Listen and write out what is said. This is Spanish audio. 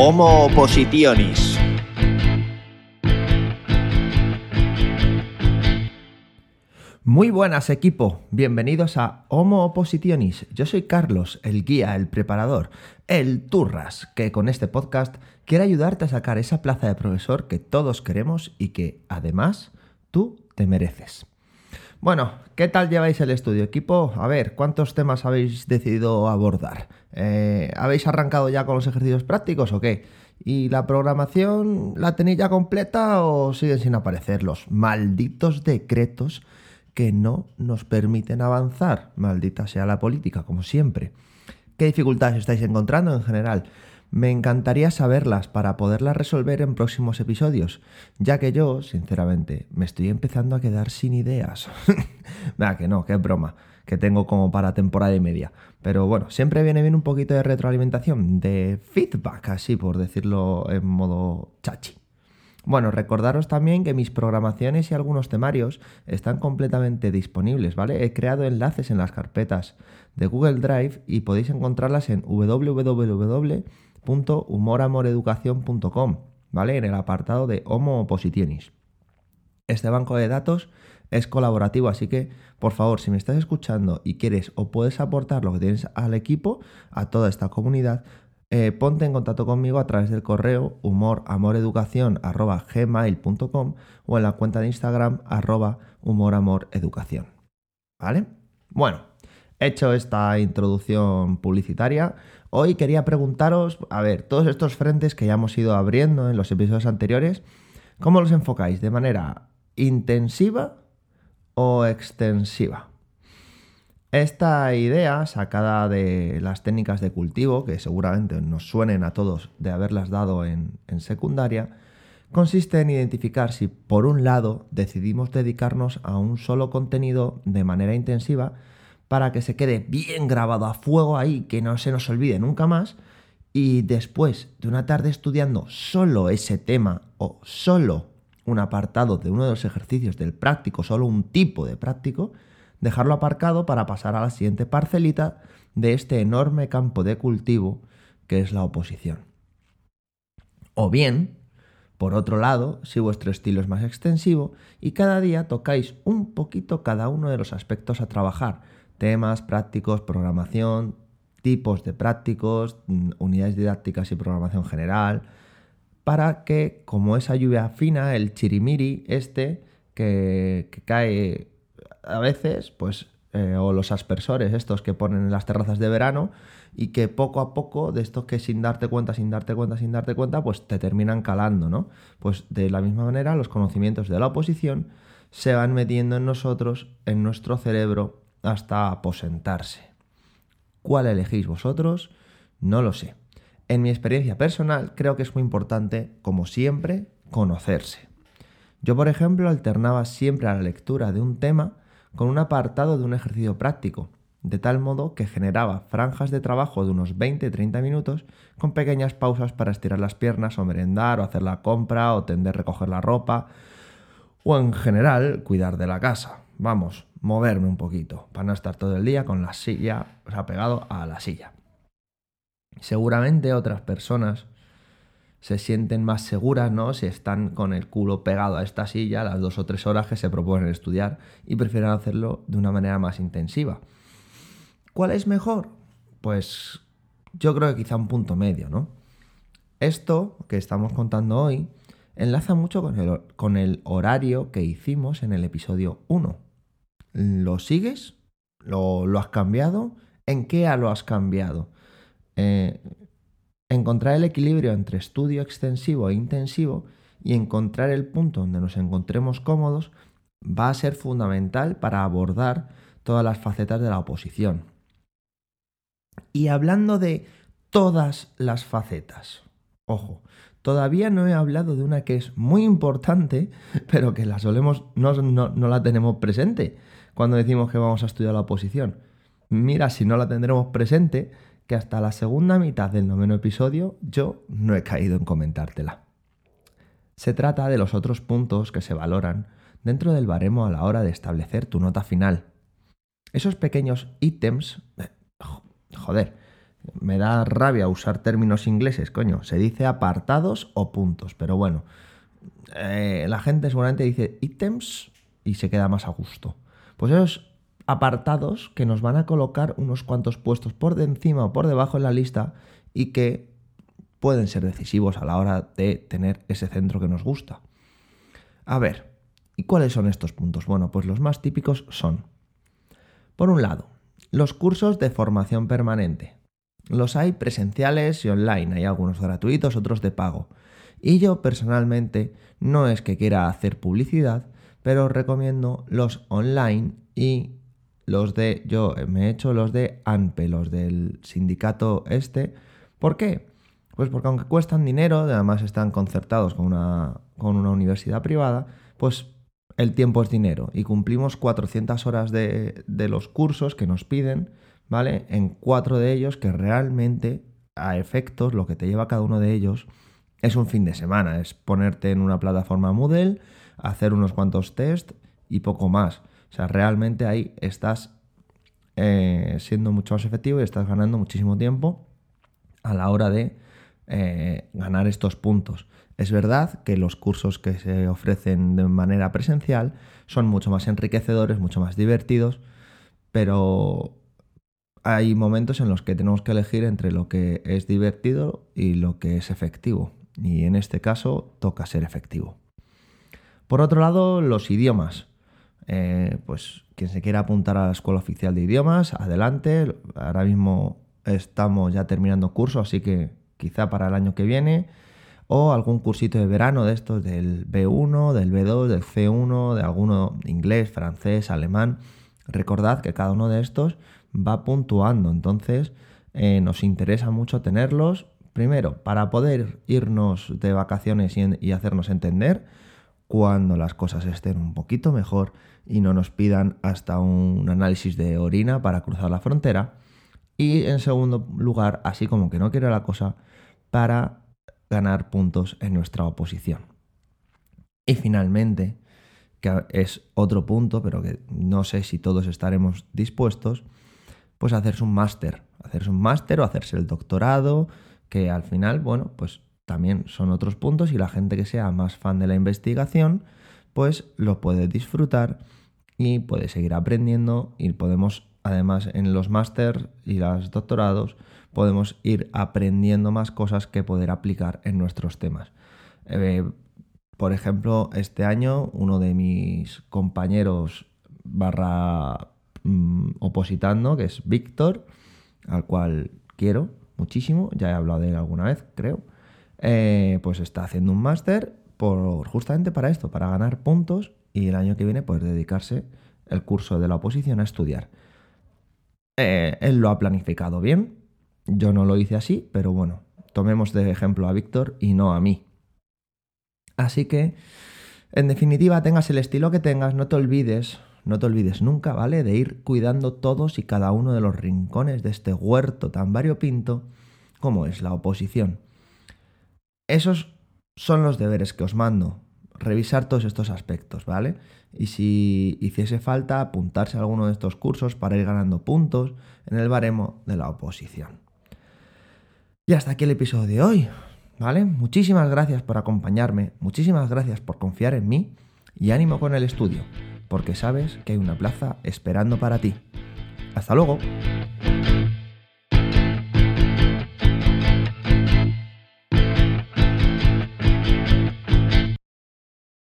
Homo Oppositionis. Muy buenas equipo, bienvenidos a Homo Oppositionis. Yo soy Carlos, el guía, el preparador, el turras, que con este podcast quiere ayudarte a sacar esa plaza de profesor que todos queremos y que además tú te mereces. Bueno, ¿qué tal lleváis el estudio, equipo? A ver, ¿cuántos temas habéis decidido abordar? Eh, ¿Habéis arrancado ya con los ejercicios prácticos o qué? ¿Y la programación la tenéis ya completa o siguen sin aparecer los malditos decretos que no nos permiten avanzar? Maldita sea la política, como siempre. ¿Qué dificultades estáis encontrando en general? Me encantaría saberlas para poderlas resolver en próximos episodios, ya que yo, sinceramente, me estoy empezando a quedar sin ideas. Vea que no, que es broma, que tengo como para temporada y media. Pero bueno, siempre viene bien un poquito de retroalimentación, de feedback, así por decirlo en modo chachi. Bueno, recordaros también que mis programaciones y algunos temarios están completamente disponibles, ¿vale? He creado enlaces en las carpetas de Google Drive y podéis encontrarlas en www humoramoreducación.com, ¿vale? En el apartado de Homo Oppositionis. Este banco de datos es colaborativo, así que por favor, si me estás escuchando y quieres o puedes aportar lo que tienes al equipo, a toda esta comunidad, eh, ponte en contacto conmigo a través del correo humoramoreducación.gmail.com o en la cuenta de Instagram arroba humoramoreducación. ¿Vale? Bueno, hecho esta introducción publicitaria, Hoy quería preguntaros, a ver, todos estos frentes que ya hemos ido abriendo en los episodios anteriores, ¿cómo los enfocáis? ¿De manera intensiva o extensiva? Esta idea, sacada de las técnicas de cultivo, que seguramente nos suenen a todos de haberlas dado en, en secundaria, consiste en identificar si por un lado decidimos dedicarnos a un solo contenido de manera intensiva, para que se quede bien grabado a fuego ahí, que no se nos olvide nunca más. Y después de una tarde estudiando solo ese tema o solo un apartado de uno de los ejercicios del práctico, solo un tipo de práctico, dejarlo aparcado para pasar a la siguiente parcelita de este enorme campo de cultivo que es la oposición. O bien, por otro lado, si vuestro estilo es más extensivo y cada día tocáis un poquito cada uno de los aspectos a trabajar, temas prácticos, programación, tipos de prácticos, mm, unidades didácticas y programación general, para que, como esa lluvia fina, el chirimiri este, que, cae a veces, pues, eh, o los aspersores estos que ponen en las terrazas de verano, y que poco a poco, de estos que sin darte cuenta, sin darte cuenta, sin darte cuenta, pues te terminan calando, ¿no? Pues de la misma manera, los conocimientos de la oposición se van metiendo en nosotros, en nuestro cerebro, hasta aposentarse. ¿Cuál elegís vosotros? No lo sé. En mi experiencia personal creo que es muy importante, como siempre, conocerse. Yo, por ejemplo, alternaba siempre a la lectura de un tema con un apartado de un ejercicio práctico, de tal modo que generaba franjas de trabajo de unos 20-30 minutos con pequeñas pausas para estirar las piernas o merendar o hacer la compra o tender recoger la ropa o en general cuidar de la casa. Vamos, moverme un poquito, para no estar todo el día con la silla, o sea, pegado a la silla. Seguramente otras personas se sienten más seguras, ¿no? Si están con el culo pegado a esta silla las dos o tres horas que se proponen estudiar y prefieren hacerlo de una manera más intensiva. ¿Cuál es mejor? Pues yo creo que quizá un punto medio, ¿no? Esto que estamos contando hoy enlaza mucho con el, con el horario que hicimos en el episodio 1 ¿Lo sigues? ¿Lo, has cambiado? ¿En qué lo has cambiado? Eh, encontrar el equilibrio entre estudio extensivo e intensivo y encontrar el punto donde nos encontremos cómodos va a ser fundamental para abordar todas las facetas de la oposición. Y hablando de todas las facetas, ojo, todavía no he hablado de una que es muy importante, pero que la solemos, no, no la tenemos presente, cuando decimos que vamos a estudiar la oposición. Mira, si no la tendremos presente, que hasta la segunda mitad del noveno episodio yo no he caído en comentártela. Se trata de los otros puntos que se valoran dentro del baremo a la hora de establecer tu nota final. Esos pequeños ítems... Eh, joder, me da rabia usar términos ingleses, coño, se dice apartados o puntos, pero bueno, eh, la gente seguramente dice ítems y se queda más a gusto. Pues esos apartados que nos van a colocar unos cuantos puestos por de encima o por debajo en la lista y que pueden ser decisivos a la hora de tener ese centro que nos gusta. A ver, ¿y cuáles son estos puntos? Bueno, pues los más típicos son, por un lado, los cursos de formación permanente. Los hay presenciales y online, hay algunos gratuitos, otros de pago. Y yo personalmente no es que quiera hacer publicidad, pero os recomiendo los online y los de, yo me he hecho los de ANPE, los del sindicato este. ¿Por qué? Pues porque aunque cuestan dinero, además están concertados con una, con una universidad privada, pues el tiempo es dinero y cumplimos 400 horas de, de los cursos que nos piden, ¿vale? En cuatro de ellos que realmente a efectos lo que te lleva cada uno de ellos es un fin de semana, es ponerte en una plataforma Moodle, hacer unos cuantos test y poco más. O sea, realmente ahí estás eh, siendo mucho más efectivo y estás ganando muchísimo tiempo a la hora de eh, ganar estos puntos. Es verdad que los cursos que se ofrecen de manera presencial son mucho más enriquecedores, mucho más divertidos, pero hay momentos en los que tenemos que elegir entre lo que es divertido y lo que es efectivo. Y en este caso toca ser efectivo. Por otro lado, los idiomas. Eh, pues quien se quiera apuntar a la Escuela Oficial de Idiomas, adelante. Ahora mismo estamos ya terminando curso, así que quizá para el año que viene. O algún cursito de verano de estos del B1, del B2, del C1, de alguno inglés, francés, alemán. Recordad que cada uno de estos va puntuando, entonces eh, nos interesa mucho tenerlos. Primero, para poder irnos de vacaciones y hacernos entender cuando las cosas estén un poquito mejor y no nos pidan hasta un análisis de orina para cruzar la frontera. Y en segundo lugar, así como que no quiere la cosa, para ganar puntos en nuestra oposición. Y finalmente, que es otro punto, pero que no sé si todos estaremos dispuestos, pues hacerse un máster. Hacerse un máster o hacerse el doctorado, que al final, bueno, pues también son otros puntos y la gente que sea más fan de la investigación, pues lo puede disfrutar y puede seguir aprendiendo y podemos, además, en los máster y los doctorados, podemos ir aprendiendo más cosas que poder aplicar en nuestros temas. Eh, por ejemplo, este año uno de mis compañeros barra mm, opositando, que es Víctor, al cual quiero muchísimo, ya he hablado de él alguna vez, creo, eh, pues está haciendo un máster por, justamente para esto, para ganar puntos y el año que viene pues dedicarse el curso de la oposición a estudiar. Eh, él lo ha planificado bien, yo no lo hice así, pero bueno, tomemos de ejemplo a Víctor y no a mí. Así que, en definitiva, tengas el estilo que tengas, no te olvides, no te olvides nunca, ¿vale? De ir cuidando todos y cada uno de los rincones de este huerto tan variopinto como es la oposición. Esos son los deberes que os mando. Revisar todos estos aspectos, ¿vale? Y si hiciese falta, apuntarse a alguno de estos cursos para ir ganando puntos en el baremo de la oposición. Y hasta aquí el episodio de hoy, ¿vale? Muchísimas gracias por acompañarme, muchísimas gracias por confiar en mí y ánimo con el estudio, porque sabes que hay una plaza esperando para ti. Hasta luego.